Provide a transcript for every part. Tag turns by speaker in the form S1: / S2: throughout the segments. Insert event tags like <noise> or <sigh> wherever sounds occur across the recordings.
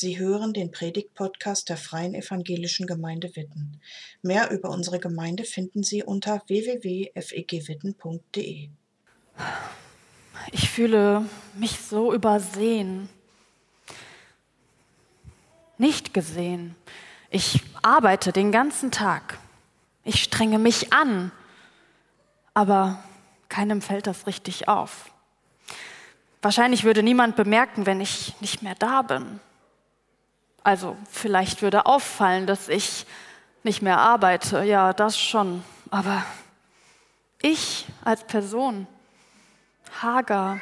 S1: Sie hören den Predigt-Podcast der Freien Evangelischen Gemeinde Witten. Mehr über unsere Gemeinde finden Sie unter www.fegwitten.de.
S2: Ich fühle mich so übersehen, nicht gesehen. Ich arbeite den ganzen Tag. Ich strenge mich an, aber keinem fällt das richtig auf. Wahrscheinlich würde niemand bemerken, wenn ich nicht mehr da bin. Also vielleicht würde auffallen, dass ich nicht mehr arbeite, ja, das schon. Aber ich als Person, hager,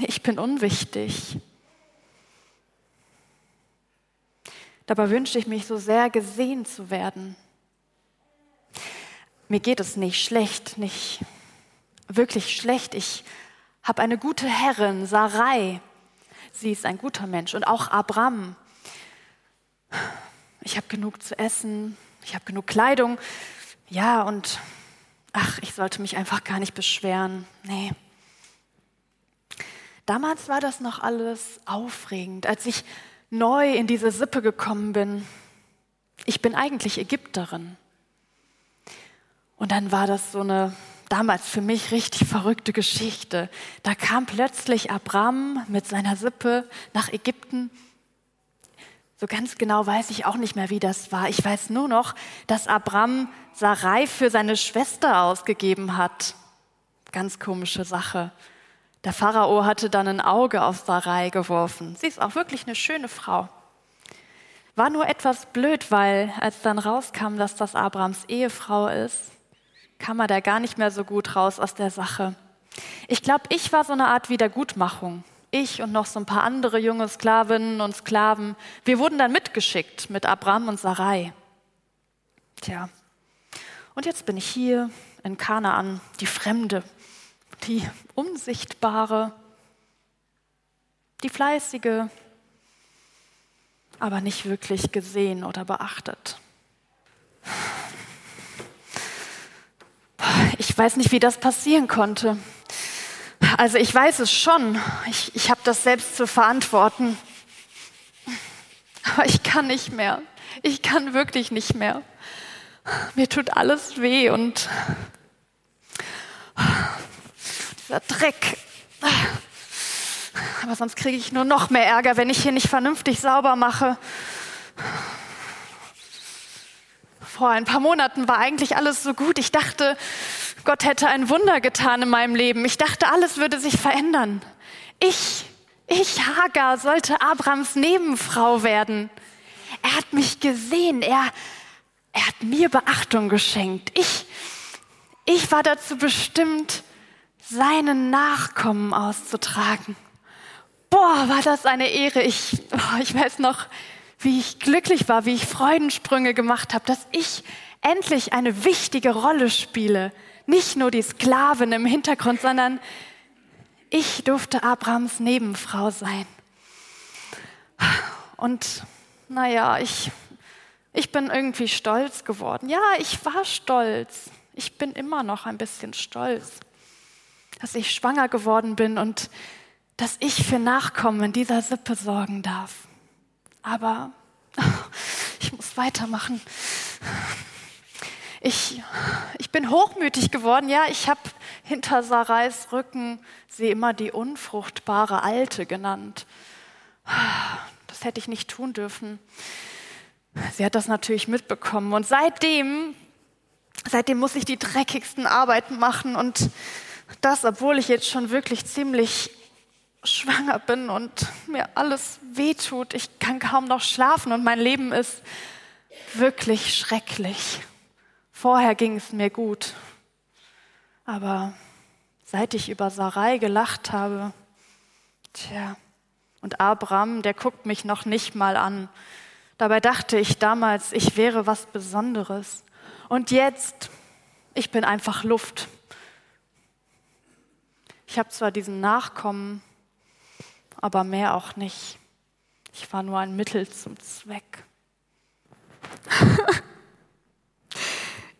S2: ich bin unwichtig. Dabei wünsche ich mich so sehr gesehen zu werden. Mir geht es nicht schlecht, nicht wirklich schlecht. Ich habe eine gute Herrin, Sarai. Sie ist ein guter Mensch. Und auch Abram. Ich habe genug zu essen, ich habe genug Kleidung. Ja, und ach, ich sollte mich einfach gar nicht beschweren. Nee. Damals war das noch alles aufregend, als ich neu in diese Sippe gekommen bin. Ich bin eigentlich Ägypterin. Und dann war das so eine damals für mich richtig verrückte Geschichte. Da kam plötzlich Abraham mit seiner Sippe nach Ägypten. So ganz genau weiß ich auch nicht mehr, wie das war. Ich weiß nur noch, dass Abraham Sarai für seine Schwester ausgegeben hat. Ganz komische Sache. Der Pharao hatte dann ein Auge auf Sarai geworfen. Sie ist auch wirklich eine schöne Frau. War nur etwas blöd, weil als dann rauskam, dass das Abrahams Ehefrau ist, kam er da gar nicht mehr so gut raus aus der Sache. Ich glaube, ich war so eine Art Wiedergutmachung. Ich und noch so ein paar andere junge Sklavinnen und Sklaven, wir wurden dann mitgeschickt mit Abraham und Sarai. Tja, und jetzt bin ich hier in Kanaan, die Fremde, die Unsichtbare, die Fleißige, aber nicht wirklich gesehen oder beachtet. Ich weiß nicht, wie das passieren konnte. Also ich weiß es schon. Ich, ich habe das selbst zu verantworten. Aber ich kann nicht mehr. Ich kann wirklich nicht mehr. Mir tut alles weh und dieser Dreck. Aber sonst kriege ich nur noch mehr Ärger, wenn ich hier nicht vernünftig sauber mache. Vor ein paar Monaten war eigentlich alles so gut. Ich dachte, Gott hätte ein Wunder getan in meinem Leben. Ich dachte, alles würde sich verändern. Ich, ich, Hagar, sollte Abrams Nebenfrau werden. Er hat mich gesehen. Er, er hat mir Beachtung geschenkt. Ich, ich war dazu bestimmt, seinen Nachkommen auszutragen. Boah, war das eine Ehre. Ich, oh, ich weiß noch, wie ich glücklich war, wie ich Freudensprünge gemacht habe, dass ich endlich eine wichtige Rolle spiele nicht nur die Sklavin im Hintergrund, sondern ich durfte Abrahams Nebenfrau sein. Und naja, ich, ich bin irgendwie stolz geworden. Ja, ich war stolz. Ich bin immer noch ein bisschen stolz, dass ich schwanger geworden bin und dass ich für Nachkommen in dieser Sippe sorgen darf. Aber <laughs> ich muss weitermachen. Ich, ich bin hochmütig geworden. Ja, ich habe hinter Sarais Rücken sie immer die unfruchtbare Alte genannt. Das hätte ich nicht tun dürfen. Sie hat das natürlich mitbekommen. Und seitdem, seitdem muss ich die dreckigsten Arbeiten machen. Und das, obwohl ich jetzt schon wirklich ziemlich schwanger bin und mir alles wehtut. Ich kann kaum noch schlafen und mein Leben ist wirklich schrecklich. Vorher ging es mir gut, aber seit ich über Sarai gelacht habe, tja, und Abraham, der guckt mich noch nicht mal an. Dabei dachte ich damals, ich wäre was Besonderes. Und jetzt, ich bin einfach Luft. Ich habe zwar diesen Nachkommen, aber mehr auch nicht. Ich war nur ein Mittel zum Zweck. <laughs>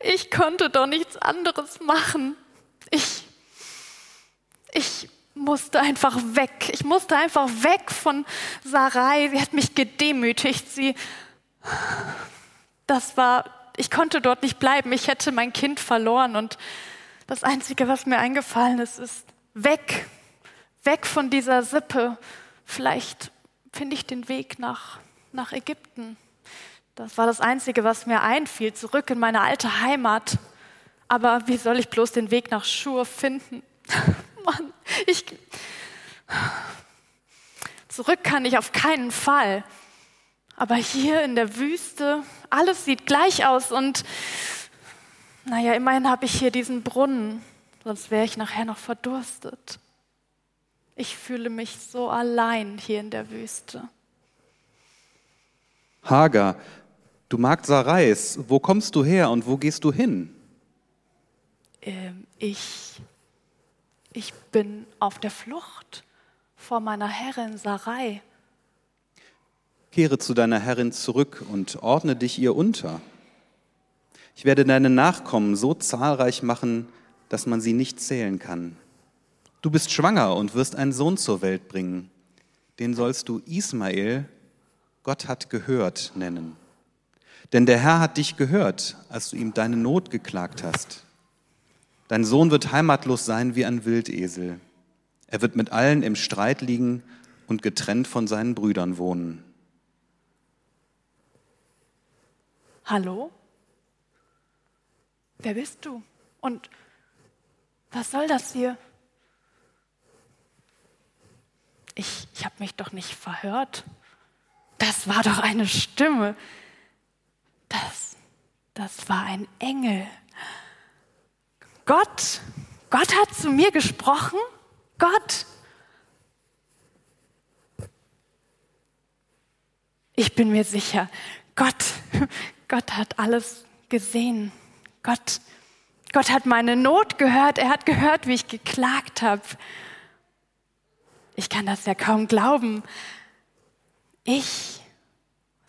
S2: Ich konnte doch nichts anderes machen. Ich, ich musste einfach weg. Ich musste einfach weg von Sarai. Sie hat mich gedemütigt. Sie, das war, ich konnte dort nicht bleiben. Ich hätte mein Kind verloren und das Einzige, was mir eingefallen ist, ist weg, weg von dieser Sippe. Vielleicht finde ich den Weg nach, nach Ägypten. Das war das Einzige, was mir einfiel, zurück in meine alte Heimat. Aber wie soll ich bloß den Weg nach Schur finden? <laughs> Mann, ich. Zurück kann ich auf keinen Fall. Aber hier in der Wüste, alles sieht gleich aus und naja, immerhin habe ich hier diesen Brunnen, sonst wäre ich nachher noch verdurstet. Ich fühle mich so allein hier in der Wüste.
S3: Hagar, du Magd Sarais, wo kommst du her und wo gehst du hin?
S2: Ähm, ich, ich bin auf der Flucht vor meiner Herrin Sarai.
S3: Kehre zu deiner Herrin zurück und ordne dich ihr unter. Ich werde deine Nachkommen so zahlreich machen, dass man sie nicht zählen kann. Du bist schwanger und wirst einen Sohn zur Welt bringen. Den sollst du Ismael, Gott hat gehört, nennen. Denn der Herr hat dich gehört, als du ihm deine Not geklagt hast. Dein Sohn wird heimatlos sein wie ein Wildesel. Er wird mit allen im Streit liegen und getrennt von seinen Brüdern wohnen.
S2: Hallo? Wer bist du? Und was soll das hier? Ich, ich habe mich doch nicht verhört. Das war doch eine Stimme. Das, das war ein Engel. Gott, Gott hat zu mir gesprochen. Gott. Ich bin mir sicher, Gott, Gott hat alles gesehen. Gott, Gott hat meine Not gehört. Er hat gehört, wie ich geklagt habe. Ich kann das ja kaum glauben. Ich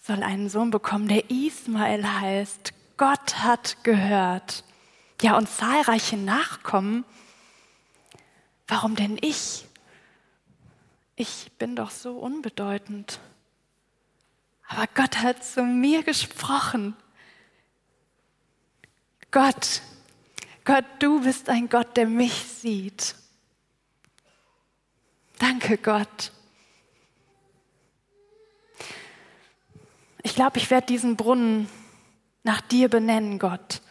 S2: soll einen Sohn bekommen, der Ismael heißt. Gott hat gehört. Ja, und zahlreiche Nachkommen. Warum denn ich? Ich bin doch so unbedeutend. Aber Gott hat zu mir gesprochen. Gott, Gott, du bist ein Gott, der mich sieht. Danke, Gott. Ich glaube, ich werde diesen Brunnen nach dir benennen, Gott.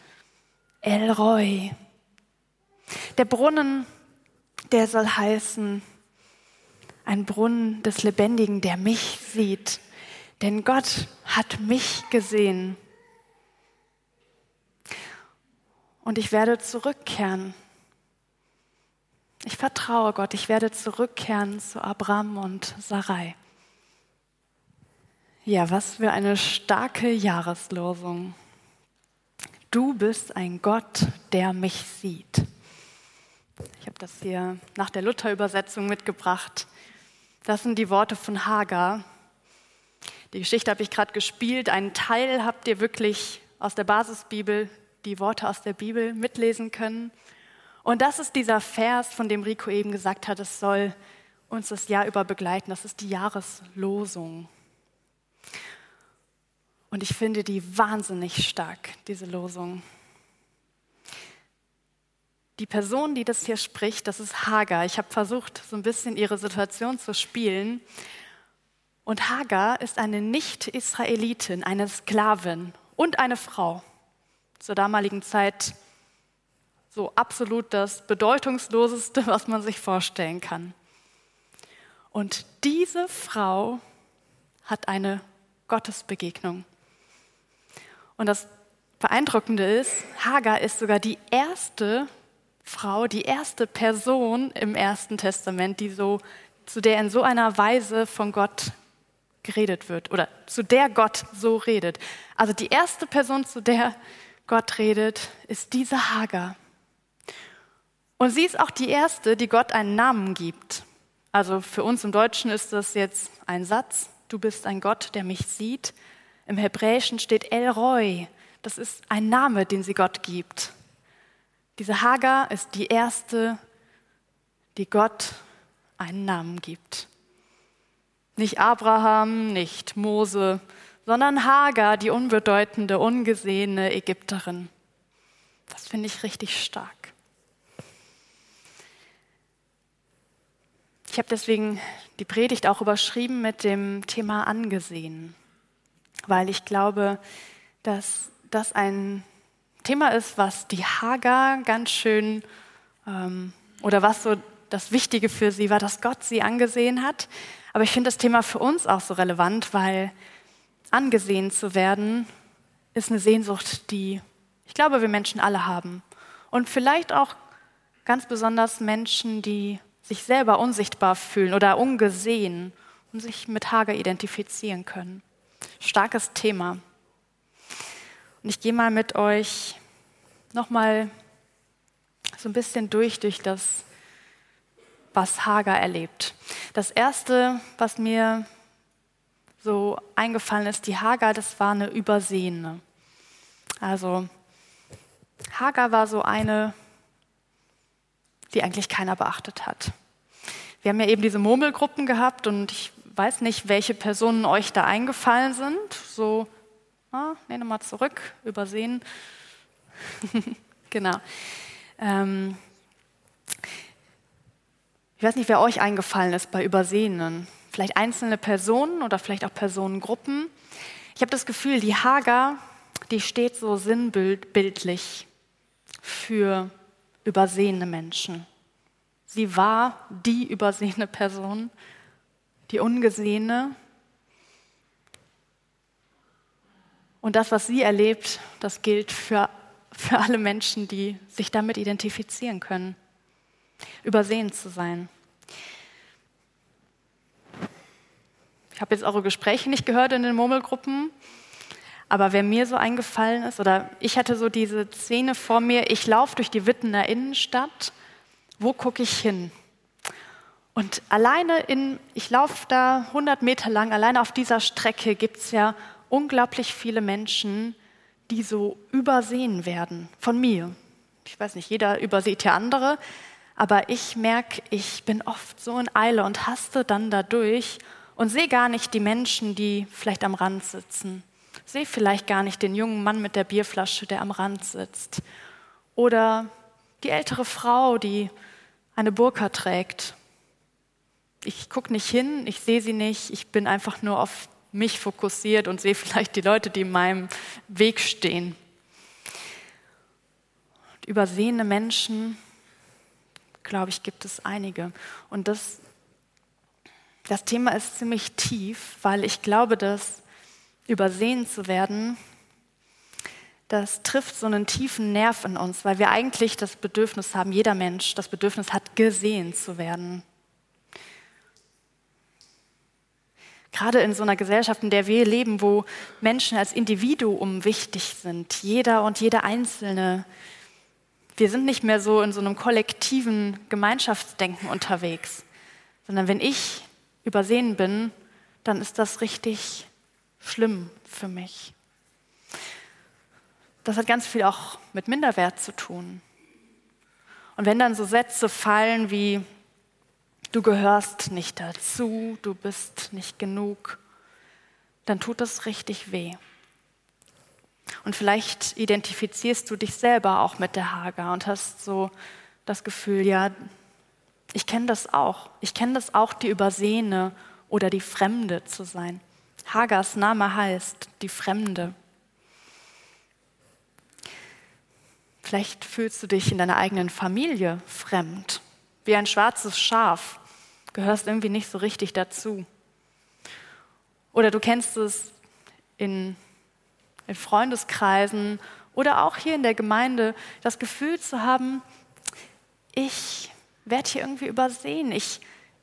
S2: El Roy. Der Brunnen, der soll heißen, ein Brunnen des Lebendigen, der mich sieht. Denn Gott hat mich gesehen. Und ich werde zurückkehren. Ich vertraue Gott, ich werde zurückkehren zu Abraham und Sarai. Ja, was für eine starke Jahreslosung. Du bist ein Gott, der mich sieht. Ich habe das hier nach der Luther-Übersetzung mitgebracht. Das sind die Worte von Hagar. Die Geschichte habe ich gerade gespielt. Einen Teil habt ihr wirklich aus der Basisbibel die Worte aus der Bibel mitlesen können. Und das ist dieser Vers, von dem Rico eben gesagt hat, es soll uns das Jahr über begleiten. Das ist die Jahreslosung. Und ich finde die wahnsinnig stark, diese Losung. Die Person, die das hier spricht, das ist Hagar. Ich habe versucht, so ein bisschen ihre Situation zu spielen. Und Hagar ist eine Nicht-Israelitin, eine Sklavin und eine Frau zur damaligen Zeit so absolut das Bedeutungsloseste, <laughs> was man sich vorstellen kann. Und diese Frau hat eine Gottesbegegnung. Und das Beeindruckende ist, Hagar ist sogar die erste Frau, die erste Person im Ersten Testament, die so, zu der in so einer Weise von Gott geredet wird oder zu der Gott so redet. Also die erste Person, zu der Gott redet, ist diese Hagar. Und sie ist auch die erste, die Gott einen Namen gibt. Also für uns im Deutschen ist das jetzt ein Satz, du bist ein Gott, der mich sieht. Im Hebräischen steht El Roy, das ist ein Name, den sie Gott gibt. Diese Hagar ist die erste, die Gott einen Namen gibt. Nicht Abraham, nicht Mose, sondern Hagar, die unbedeutende, ungesehene Ägypterin. Das finde ich richtig stark. Ich habe deswegen die Predigt auch überschrieben mit dem Thema angesehen, weil ich glaube, dass das ein Thema ist, was die Hagar ganz schön ähm, oder was so das Wichtige für sie war, dass Gott sie angesehen hat. Aber ich finde das Thema für uns auch so relevant, weil angesehen zu werden ist eine Sehnsucht, die ich glaube, wir Menschen alle haben. Und vielleicht auch ganz besonders Menschen, die sich selber unsichtbar fühlen oder ungesehen und sich mit Hager identifizieren können. Starkes Thema. Und ich gehe mal mit euch nochmal so ein bisschen durch, durch das, was Hager erlebt. Das erste, was mir so eingefallen ist, die Hager, das war eine Übersehene. Also Hagar war so eine, die eigentlich keiner beachtet hat. Wir haben ja eben diese Murmelgruppen gehabt und ich weiß nicht, welche Personen euch da eingefallen sind. So, ah, nee, nochmal zurück, übersehen. <laughs> genau. Ähm, ich weiß nicht, wer euch eingefallen ist bei Übersehenen. Vielleicht einzelne Personen oder vielleicht auch Personengruppen. Ich habe das Gefühl, die Hager, die steht so sinnbildlich für übersehene Menschen. Sie war die übersehene Person, die ungesehene. Und das, was sie erlebt, das gilt für, für alle Menschen, die sich damit identifizieren können. Übersehen zu sein. Ich habe jetzt eure Gespräche nicht gehört in den Murmelgruppen. Aber wer mir so eingefallen ist, oder ich hatte so diese Szene vor mir, ich laufe durch die Wittener Innenstadt, wo gucke ich hin? Und alleine in, ich laufe da 100 Meter lang, alleine auf dieser Strecke gibt es ja unglaublich viele Menschen, die so übersehen werden von mir. Ich weiß nicht, jeder übersieht ja andere, aber ich merke, ich bin oft so in Eile und haste dann dadurch und sehe gar nicht die Menschen, die vielleicht am Rand sitzen sehe vielleicht gar nicht den jungen Mann mit der Bierflasche, der am Rand sitzt. Oder die ältere Frau, die eine Burka trägt. Ich gucke nicht hin, ich sehe sie nicht, ich bin einfach nur auf mich fokussiert und sehe vielleicht die Leute, die in meinem Weg stehen. Und übersehene Menschen, glaube ich, gibt es einige. Und das, das Thema ist ziemlich tief, weil ich glaube, dass übersehen zu werden, das trifft so einen tiefen Nerv in uns, weil wir eigentlich das Bedürfnis haben, jeder Mensch das Bedürfnis hat, gesehen zu werden. Gerade in so einer Gesellschaft, in der wir leben, wo Menschen als Individuum wichtig sind, jeder und jede Einzelne. Wir sind nicht mehr so in so einem kollektiven Gemeinschaftsdenken unterwegs, sondern wenn ich übersehen bin, dann ist das richtig schlimm für mich. Das hat ganz viel auch mit Minderwert zu tun. Und wenn dann so Sätze fallen wie, du gehörst nicht dazu, du bist nicht genug, dann tut das richtig weh. Und vielleicht identifizierst du dich selber auch mit der Hager und hast so das Gefühl, ja, ich kenne das auch. Ich kenne das auch, die Übersehene oder die Fremde zu sein. Hagars Name heißt die Fremde. Vielleicht fühlst du dich in deiner eigenen Familie fremd, wie ein schwarzes Schaf, gehörst irgendwie nicht so richtig dazu. Oder du kennst es in, in Freundeskreisen oder auch hier in der Gemeinde, das Gefühl zu haben, ich werde hier irgendwie übersehen, ich,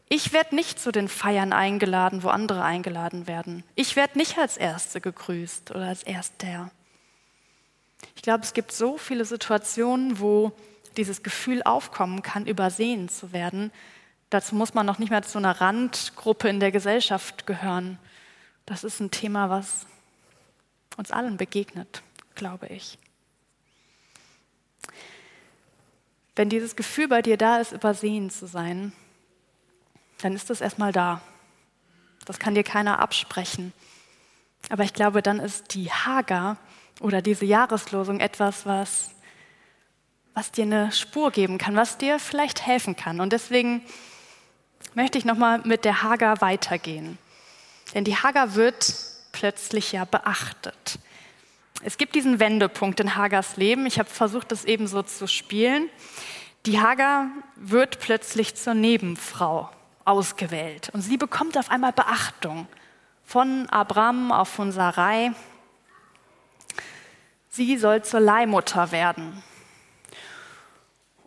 S2: ich werde nicht zu den Feiern eingeladen, wo andere eingeladen werden. Ich werde nicht als Erste gegrüßt oder als Erster. Ich glaube, es gibt so viele Situationen, wo dieses Gefühl aufkommen kann, übersehen zu werden. Dazu muss man noch nicht mehr zu einer Randgruppe in der Gesellschaft gehören. Das ist ein Thema, was uns allen begegnet, glaube ich. Wenn dieses Gefühl bei dir da ist, übersehen zu sein, dann ist das erstmal da. Das kann dir keiner absprechen. Aber ich glaube, dann ist die Hager oder diese Jahreslosung etwas, was, was dir eine Spur geben kann, was dir vielleicht helfen kann. Und deswegen möchte ich nochmal mit der Hager weitergehen. Denn die Hager wird plötzlich ja beachtet. Es gibt diesen Wendepunkt in Hagers Leben. Ich habe versucht, das eben so zu spielen. Die Hagar wird plötzlich zur Nebenfrau ausgewählt und sie bekommt auf einmal Beachtung von Abraham auch von Sarai. Sie soll zur Leihmutter werden.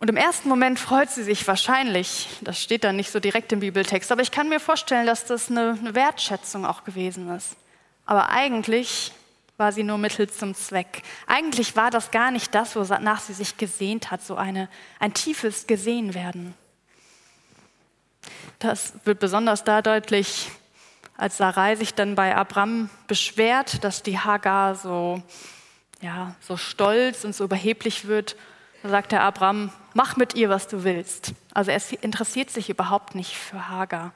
S2: Und im ersten Moment freut sie sich wahrscheinlich, das steht da nicht so direkt im Bibeltext, aber ich kann mir vorstellen, dass das eine, eine Wertschätzung auch gewesen ist. Aber eigentlich war sie nur Mittel zum Zweck. Eigentlich war das gar nicht das, wonach sie sich gesehnt hat, so eine, ein tiefes Gesehenwerden. Das wird besonders da deutlich, als Sarai sich dann bei Abram beschwert, dass die Hagar so, ja, so stolz und so überheblich wird, da sagt der Abram, mach mit ihr, was du willst. Also er interessiert sich überhaupt nicht für Hagar.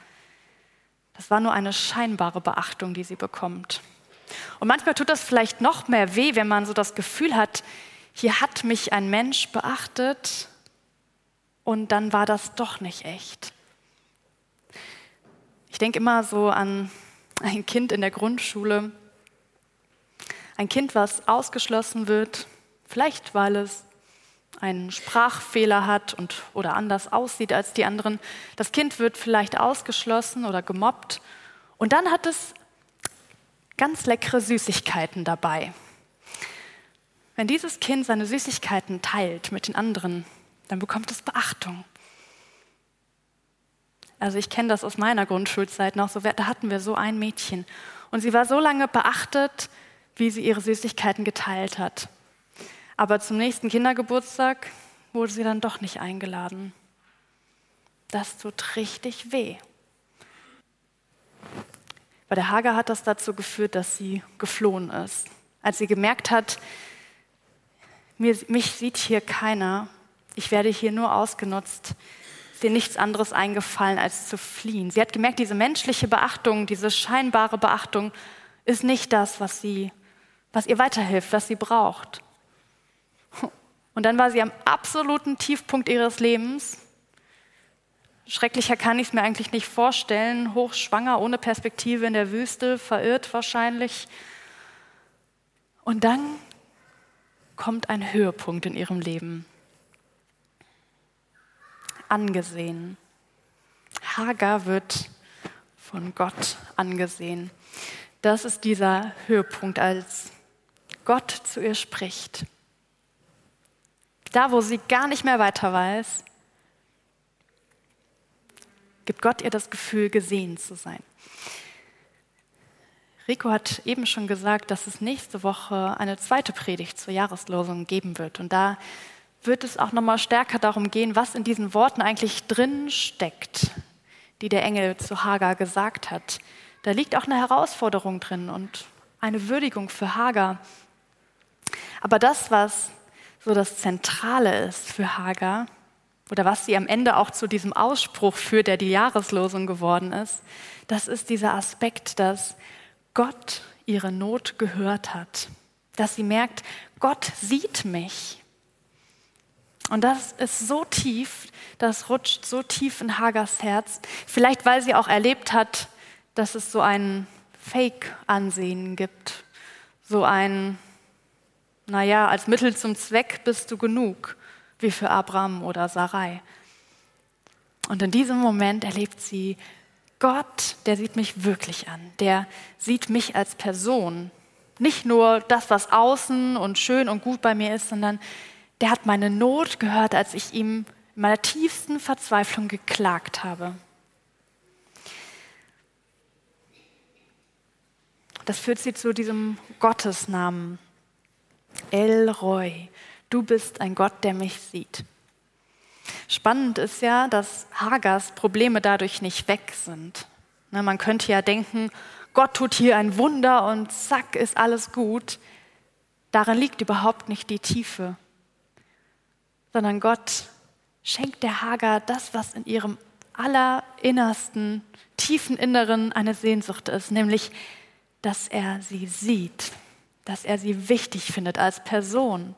S2: Das war nur eine scheinbare Beachtung, die sie bekommt. Und manchmal tut das vielleicht noch mehr weh, wenn man so das Gefühl hat, hier hat mich ein Mensch beachtet und dann war das doch nicht echt. Ich denke immer so an ein Kind in der Grundschule, ein Kind, was ausgeschlossen wird, vielleicht weil es einen Sprachfehler hat und, oder anders aussieht als die anderen. Das Kind wird vielleicht ausgeschlossen oder gemobbt und dann hat es ganz leckere Süßigkeiten dabei. Wenn dieses Kind seine Süßigkeiten teilt mit den anderen, dann bekommt es Beachtung. Also ich kenne das aus meiner Grundschulzeit noch, so, da hatten wir so ein Mädchen. Und sie war so lange beachtet, wie sie ihre Süßigkeiten geteilt hat. Aber zum nächsten Kindergeburtstag wurde sie dann doch nicht eingeladen. Das tut richtig weh. Bei der Hager hat das dazu geführt, dass sie geflohen ist. Als sie gemerkt hat, mich sieht hier keiner, ich werde hier nur ausgenutzt, ist ihr nichts anderes eingefallen, als zu fliehen. Sie hat gemerkt, diese menschliche Beachtung, diese scheinbare Beachtung ist nicht das, was, sie, was ihr weiterhilft, was sie braucht. Und dann war sie am absoluten Tiefpunkt ihres Lebens. Schrecklicher kann ich es mir eigentlich nicht vorstellen. Hochschwanger, ohne Perspektive in der Wüste, verirrt wahrscheinlich. Und dann kommt ein Höhepunkt in ihrem Leben angesehen. Hagar wird von Gott angesehen. Das ist dieser Höhepunkt, als Gott zu ihr spricht. Da, wo sie gar nicht mehr weiter weiß, gibt Gott ihr das Gefühl, gesehen zu sein. Rico hat eben schon gesagt, dass es nächste Woche eine zweite Predigt zur Jahreslosung geben wird. Und da wird es auch nochmal stärker darum gehen, was in diesen Worten eigentlich drin steckt, die der Engel zu Hagar gesagt hat. Da liegt auch eine Herausforderung drin und eine Würdigung für Hagar. Aber das, was so das Zentrale ist für Hagar oder was sie am Ende auch zu diesem Ausspruch führt, der die Jahreslosung geworden ist, das ist dieser Aspekt, dass Gott ihre Not gehört hat, dass sie merkt, Gott sieht mich. Und das ist so tief, das rutscht so tief in Hagers Herz. Vielleicht, weil sie auch erlebt hat, dass es so ein Fake-Ansehen gibt. So ein, naja, als Mittel zum Zweck bist du genug, wie für Abraham oder Sarai. Und in diesem Moment erlebt sie Gott, der sieht mich wirklich an. Der sieht mich als Person. Nicht nur das, was außen und schön und gut bei mir ist, sondern der hat meine Not gehört, als ich ihm in meiner tiefsten Verzweiflung geklagt habe. Das führt sie zu diesem Gottesnamen. El Roy, du bist ein Gott, der mich sieht. Spannend ist ja, dass Hagers Probleme dadurch nicht weg sind. Ne, man könnte ja denken, Gott tut hier ein Wunder und zack ist alles gut. Darin liegt überhaupt nicht die Tiefe sondern Gott schenkt der Hagar das, was in ihrem allerinnersten, tiefen Inneren eine Sehnsucht ist, nämlich, dass er sie sieht, dass er sie wichtig findet als Person.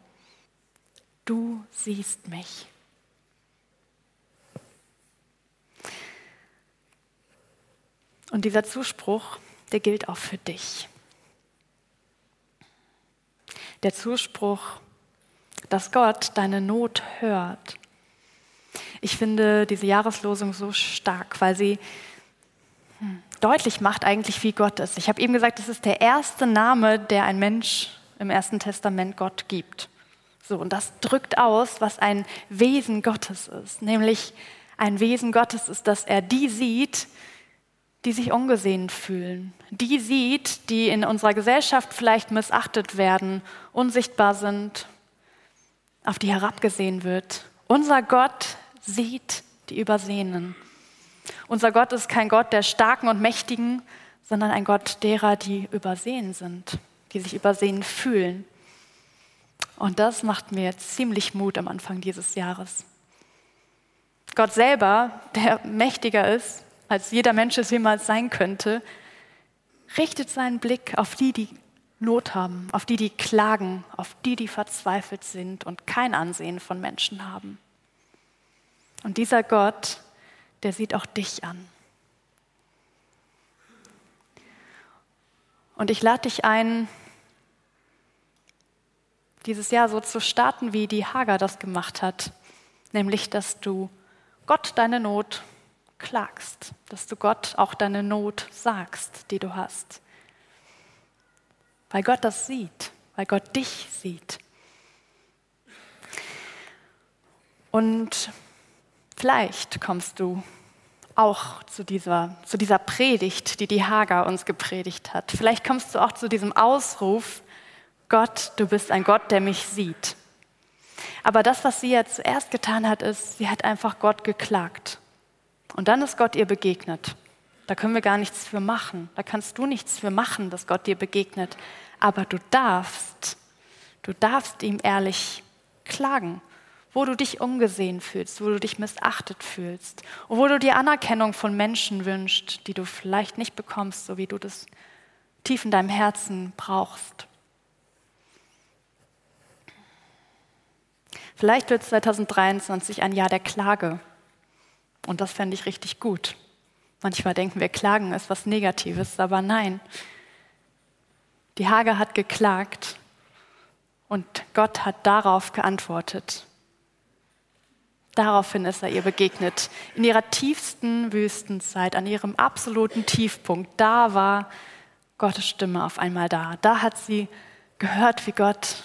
S2: Du siehst mich. Und dieser Zuspruch, der gilt auch für dich. Der Zuspruch, dass Gott deine Not hört. Ich finde diese Jahreslosung so stark, weil sie deutlich macht eigentlich, wie Gott ist. Ich habe eben gesagt, es ist der erste Name, der ein Mensch im Ersten Testament Gott gibt. So, und das drückt aus, was ein Wesen Gottes ist. Nämlich ein Wesen Gottes ist, dass er die sieht, die sich ungesehen fühlen, die sieht, die in unserer Gesellschaft vielleicht missachtet werden, unsichtbar sind, auf die herabgesehen wird. Unser Gott sieht die Übersehenen. Unser Gott ist kein Gott der Starken und Mächtigen, sondern ein Gott derer, die übersehen sind, die sich übersehen fühlen. Und das macht mir ziemlich Mut am Anfang dieses Jahres. Gott selber, der mächtiger ist als jeder Mensch es jemals sein könnte, richtet seinen Blick auf die, die Not haben, auf die, die klagen, auf die, die verzweifelt sind und kein Ansehen von Menschen haben. Und dieser Gott, der sieht auch dich an. Und ich lade dich ein, dieses Jahr so zu starten, wie die Hager das gemacht hat, nämlich dass du Gott deine Not klagst, dass du Gott auch deine Not sagst, die du hast. Weil Gott das sieht, weil Gott dich sieht. Und vielleicht kommst du auch zu dieser, zu dieser Predigt, die die Hager uns gepredigt hat. Vielleicht kommst du auch zu diesem Ausruf, Gott, du bist ein Gott, der mich sieht. Aber das, was sie ja zuerst getan hat, ist, sie hat einfach Gott geklagt. Und dann ist Gott ihr begegnet. Da können wir gar nichts für machen. Da kannst du nichts für machen, dass Gott dir begegnet. Aber du darfst, du darfst ihm ehrlich klagen, wo du dich ungesehen fühlst, wo du dich missachtet fühlst und wo du dir Anerkennung von Menschen wünschst, die du vielleicht nicht bekommst, so wie du das tief in deinem Herzen brauchst. Vielleicht wird 2023 ein Jahr der Klage. Und das fände ich richtig gut. Manchmal denken wir, Klagen ist was Negatives, aber nein. Die Hager hat geklagt und Gott hat darauf geantwortet. Daraufhin ist er ihr begegnet. In ihrer tiefsten Wüstenzeit, an ihrem absoluten Tiefpunkt, da war Gottes Stimme auf einmal da. Da hat sie gehört, wie Gott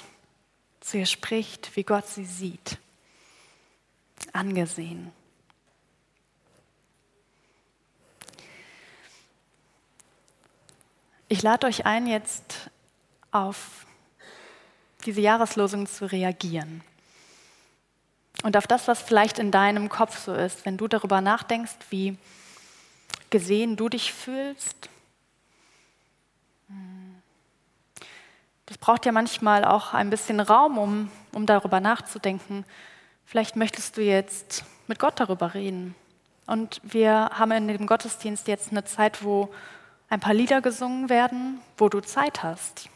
S2: zu ihr spricht, wie Gott sie sieht. Angesehen. Ich lade euch ein, jetzt auf diese Jahreslosung zu reagieren. Und auf das, was vielleicht in deinem Kopf so ist, wenn du darüber nachdenkst, wie gesehen du dich fühlst. Das braucht ja manchmal auch ein bisschen Raum, um, um darüber nachzudenken. Vielleicht möchtest du jetzt mit Gott darüber reden. Und wir haben in dem Gottesdienst jetzt eine Zeit, wo ein paar Lieder gesungen werden, wo du Zeit hast,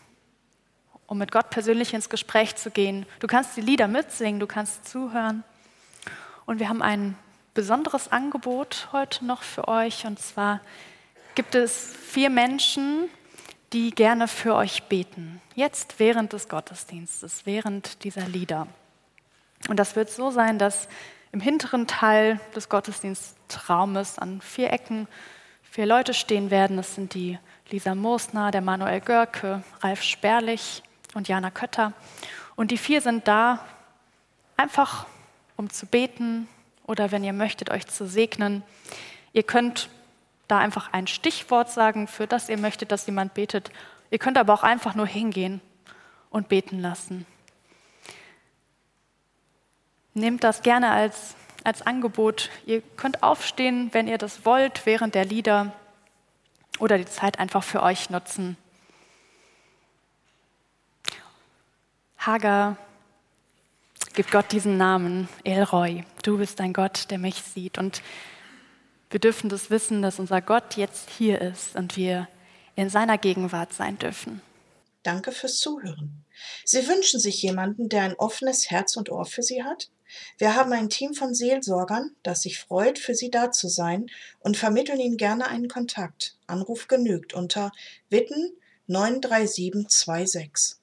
S2: um mit Gott persönlich ins Gespräch zu gehen. Du kannst die Lieder mitsingen, du kannst zuhören. Und wir haben ein besonderes Angebot heute noch für euch. Und zwar gibt es vier Menschen, die gerne für euch beten. Jetzt während des Gottesdienstes, während dieser Lieder. Und das wird so sein, dass im hinteren Teil des Gottesdienstraumes an vier Ecken vier Leute stehen werden. Das sind die Lisa Moosner, der Manuel Görke, Ralf Sperlich und Jana Kötter. Und die vier sind da einfach, um zu beten oder wenn ihr möchtet, euch zu segnen. Ihr könnt da einfach ein Stichwort sagen, für das ihr möchtet, dass jemand betet. Ihr könnt aber auch einfach nur hingehen und beten lassen. Nehmt das gerne als als Angebot. Ihr könnt aufstehen, wenn ihr das wollt, während der Lieder oder die Zeit einfach für euch nutzen. Hagar gibt Gott diesen Namen, Elroy. Du bist ein Gott, der mich sieht. Und Wir dürfen das wissen, dass unser Gott jetzt hier ist und wir in seiner Gegenwart sein dürfen.
S1: Danke fürs Zuhören. Sie wünschen sich jemanden, der ein offenes Herz und Ohr für Sie hat? Wir haben ein Team von Seelsorgern, das sich freut, für Sie da zu sein und vermitteln Ihnen gerne einen Kontakt. Anruf genügt unter Witten 93726.